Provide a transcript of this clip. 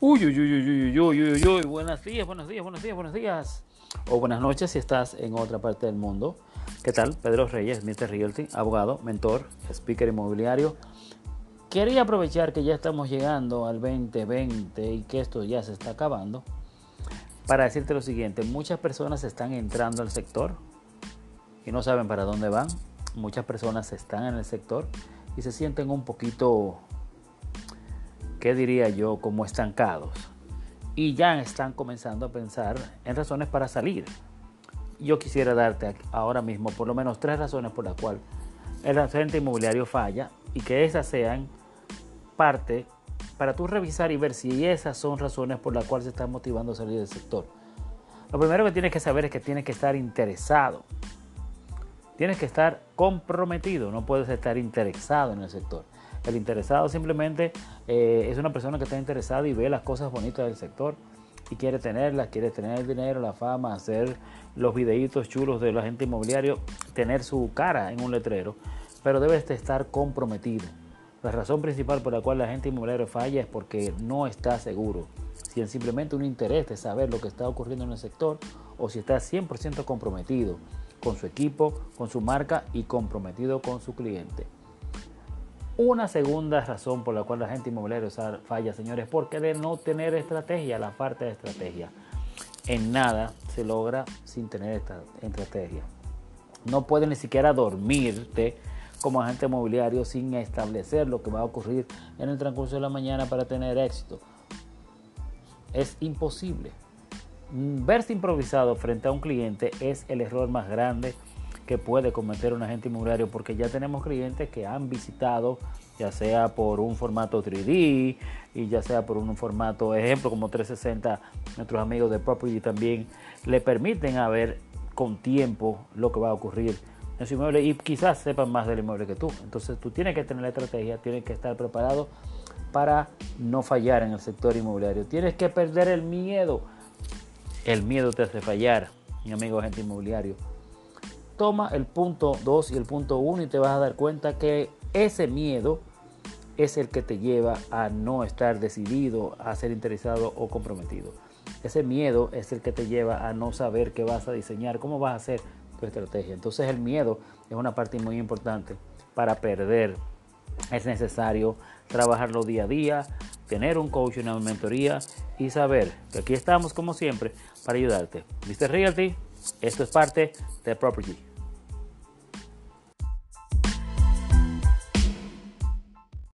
Uy, uy, uy, uy, uy, uy, uy, uy, buenos días, buenos días, buenos días, buenos días. O buenas noches si estás en otra parte del mundo. ¿Qué tal? Pedro Reyes, Mr. Realty, abogado, mentor, speaker inmobiliario. Quería aprovechar que ya estamos llegando al 2020 y que esto ya se está acabando para decirte lo siguiente. Muchas personas están entrando al sector y no saben para dónde van. Muchas personas están en el sector y se sienten un poquito ¿qué diría yo? Como estancados. Y ya están comenzando a pensar en razones para salir. Yo quisiera darte ahora mismo por lo menos tres razones por las cuales el agente inmobiliario falla y que esas sean parte para tú revisar y ver si esas son razones por las cuales se está motivando a salir del sector. Lo primero que tienes que saber es que tienes que estar interesado. Tienes que estar comprometido, no puedes estar interesado en el sector. El interesado simplemente eh, es una persona que está interesada y ve las cosas bonitas del sector y quiere tenerlas, quiere tener el dinero, la fama, hacer los videitos chulos del agente inmobiliario, tener su cara en un letrero, pero debe estar comprometido. La razón principal por la cual la agente inmobiliario falla es porque no está seguro si es simplemente un interés de saber lo que está ocurriendo en el sector o si está 100% comprometido con su equipo, con su marca y comprometido con su cliente. Una segunda razón por la cual la gente inmobiliaria falla, señores, porque de no tener estrategia, la parte de estrategia. En nada se logra sin tener esta estrategia. No puedes ni siquiera dormirte como agente inmobiliario sin establecer lo que va a ocurrir en el transcurso de la mañana para tener éxito. Es imposible. Verse improvisado frente a un cliente es el error más grande que puede cometer un agente inmobiliario porque ya tenemos clientes que han visitado ya sea por un formato 3D y ya sea por un formato, ejemplo como 360, nuestros amigos de Property también le permiten a ver con tiempo lo que va a ocurrir en su inmueble y quizás sepan más del inmueble que tú. Entonces tú tienes que tener la estrategia, tienes que estar preparado para no fallar en el sector inmobiliario. Tienes que perder el miedo. El miedo te hace fallar, mi amigo agente inmobiliario toma el punto 2 y el punto 1 y te vas a dar cuenta que ese miedo es el que te lleva a no estar decidido, a ser interesado o comprometido. Ese miedo es el que te lleva a no saber qué vas a diseñar, cómo vas a hacer tu estrategia. Entonces el miedo es una parte muy importante para perder. Es necesario trabajarlo día a día, tener un coach, una mentoría y saber que aquí estamos como siempre para ayudarte. Mr. Realty, esto es parte de Property.